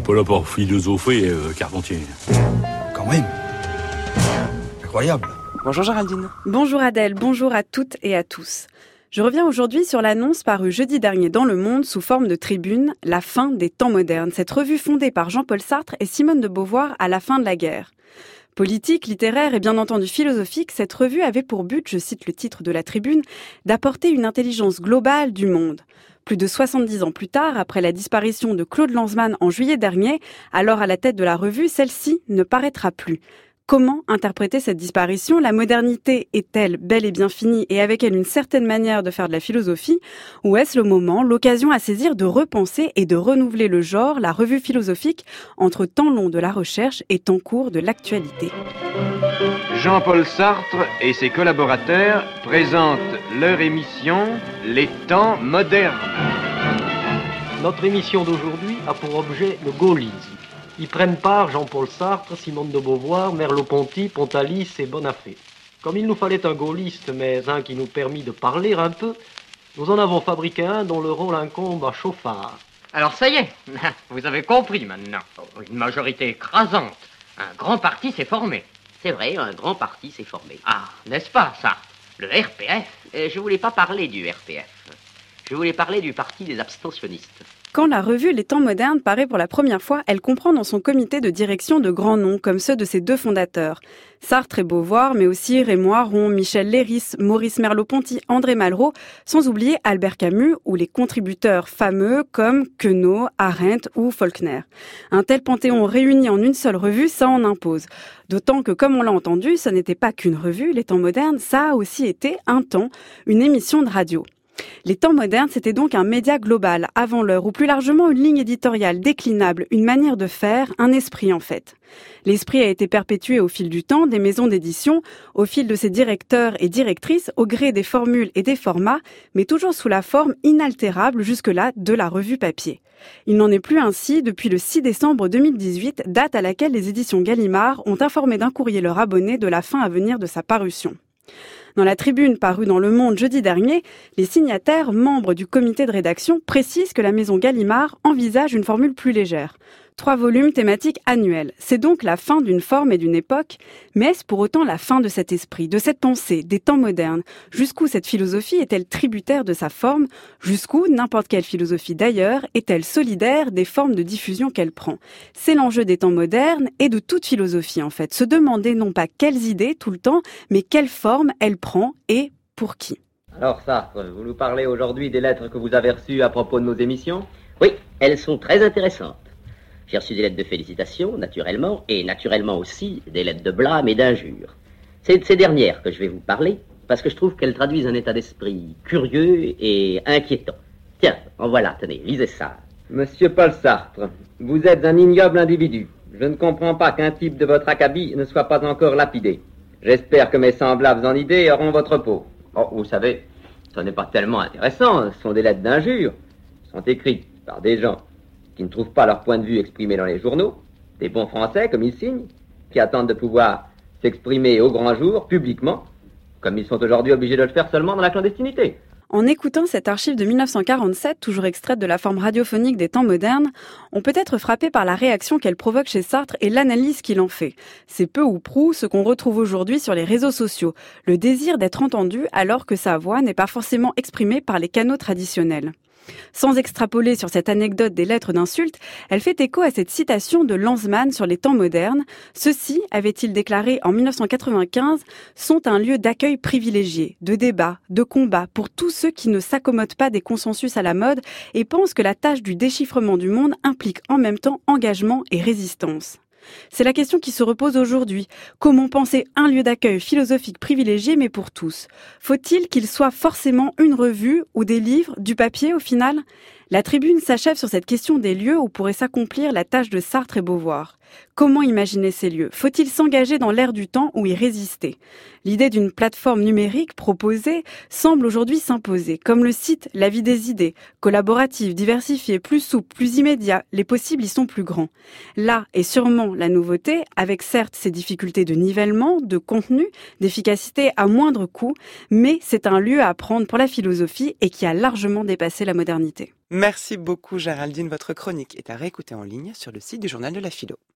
n'est pas là pour philosopher, euh, Carpentier. Quand même. Incroyable. Bonjour Géraldine. Bonjour Adèle, bonjour à toutes et à tous. Je reviens aujourd'hui sur l'annonce parue jeudi dernier dans Le Monde sous forme de tribune, La fin des temps modernes, cette revue fondée par Jean-Paul Sartre et Simone de Beauvoir à la fin de la guerre. Politique, littéraire et bien entendu philosophique, cette revue avait pour but, je cite le titre de la tribune, d'apporter une intelligence globale du monde. Plus de 70 ans plus tard, après la disparition de Claude Lanzmann en juillet dernier, alors à la tête de la revue, celle-ci ne paraîtra plus. Comment interpréter cette disparition? La modernité est-elle bel et bien finie et avec elle une certaine manière de faire de la philosophie? Ou est-ce le moment, l'occasion à saisir de repenser et de renouveler le genre, la revue philosophique, entre temps long de la recherche et temps court de l'actualité Jean-Paul Sartre et ses collaborateurs présentent leur émission Les temps modernes. Notre émission d'aujourd'hui a pour objet le gaullisme. Y prennent part Jean-Paul Sartre, Simone de Beauvoir, Merleau-Ponty, Pontalis et Bonafé. Comme il nous fallait un gaulliste, mais un qui nous permit de parler un peu, nous en avons fabriqué un dont le rôle incombe à Chauffard. Alors ça y est, vous avez compris maintenant. Une majorité écrasante. Un grand parti s'est formé. C'est vrai, un grand parti s'est formé. Ah, n'est-ce pas ça? Le RPF euh, Je voulais pas parler du RPF. Je voulais parler du parti des abstentionnistes. Quand la revue Les Temps modernes paraît pour la première fois, elle comprend dans son comité de direction de grands noms comme ceux de ses deux fondateurs. Sartre et Beauvoir, mais aussi Raymond Aron, Michel Léris, Maurice Merleau-Ponty, André Malraux, sans oublier Albert Camus ou les contributeurs fameux comme Queneau, Arendt ou Faulkner. Un tel panthéon réuni en une seule revue, ça en impose. D'autant que, comme on l'a entendu, ce n'était pas qu'une revue, Les Temps modernes, ça a aussi été un temps, une émission de radio. Les temps modernes, c'était donc un média global, avant l'heure, ou plus largement une ligne éditoriale déclinable, une manière de faire, un esprit en fait. L'esprit a été perpétué au fil du temps des maisons d'édition, au fil de ses directeurs et directrices, au gré des formules et des formats, mais toujours sous la forme inaltérable jusque-là de la revue papier. Il n'en est plus ainsi depuis le 6 décembre 2018, date à laquelle les éditions Gallimard ont informé d'un courrier leur abonné de la fin à venir de sa parution. Dans la tribune parue dans Le Monde jeudi dernier, les signataires, membres du comité de rédaction, précisent que la maison Gallimard envisage une formule plus légère. Trois volumes thématiques annuels. C'est donc la fin d'une forme et d'une époque, mais est-ce pour autant la fin de cet esprit, de cette pensée, des temps modernes? Jusqu'où cette philosophie est-elle tributaire de sa forme? Jusqu'où n'importe quelle philosophie d'ailleurs est-elle solidaire des formes de diffusion qu'elle prend? C'est l'enjeu des temps modernes et de toute philosophie en fait. Se demander non pas quelles idées tout le temps, mais quelle forme elle prend et pour qui. Alors Sartre, vous nous parlez aujourd'hui des lettres que vous avez reçues à propos de nos émissions? Oui, elles sont très intéressantes. J'ai reçu des lettres de félicitations, naturellement, et naturellement aussi des lettres de blâme et d'injures. C'est de ces dernières que je vais vous parler, parce que je trouve qu'elles traduisent un état d'esprit curieux et inquiétant. Tiens, en voilà, tenez, lisez ça. Monsieur Paul Sartre, vous êtes un ignoble individu. Je ne comprends pas qu'un type de votre acabit ne soit pas encore lapidé. J'espère que mes semblables en idées auront votre peau. Oh, vous savez, ce n'est pas tellement intéressant, ce sont des lettres d'injures. sont écrites par des gens qui ne trouvent pas leur point de vue exprimé dans les journaux, des bons Français comme ils signent, qui attendent de pouvoir s'exprimer au grand jour, publiquement, comme ils sont aujourd'hui obligés de le faire seulement dans la clandestinité. En écoutant cette archive de 1947, toujours extraite de la forme radiophonique des temps modernes, on peut être frappé par la réaction qu'elle provoque chez Sartre et l'analyse qu'il en fait. C'est peu ou prou ce qu'on retrouve aujourd'hui sur les réseaux sociaux, le désir d'être entendu alors que sa voix n'est pas forcément exprimée par les canaux traditionnels. Sans extrapoler sur cette anecdote des lettres d'insultes, elle fait écho à cette citation de Lanzmann sur les temps modernes. Ceux-ci, avait-il déclaré en 1995, sont un lieu d'accueil privilégié, de débat, de combat pour tous ceux qui ne s'accommodent pas des consensus à la mode et pensent que la tâche du déchiffrement du monde implique en même temps engagement et résistance. C'est la question qui se repose aujourd'hui. Comment penser un lieu d'accueil philosophique privilégié mais pour tous? Faut-il qu'il soit forcément une revue ou des livres, du papier au final? La tribune s'achève sur cette question des lieux où pourrait s'accomplir la tâche de Sartre et Beauvoir. Comment imaginer ces lieux? Faut-il s'engager dans l'air du temps ou y résister? L'idée d'une plateforme numérique proposée semble aujourd'hui s'imposer, comme le site La vie des idées, collaborative, diversifiée, plus souple, plus immédiat, les possibles y sont plus grands. Là est sûrement la nouveauté, avec certes ses difficultés de nivellement, de contenu, d'efficacité à moindre coût, mais c'est un lieu à apprendre pour la philosophie et qui a largement dépassé la modernité. Merci beaucoup Géraldine, votre chronique est à réécouter en ligne sur le site du journal de la philo.